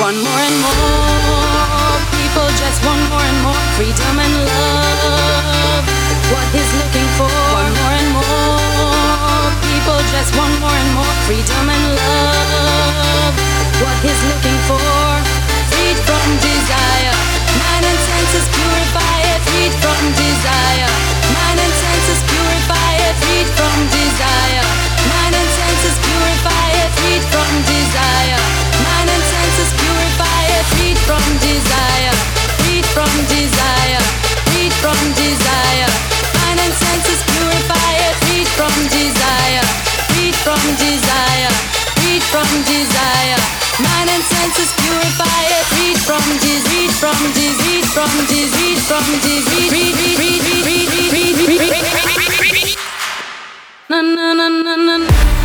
want more and more. People just want more and more freedom and love. What he's looking for. na na na na na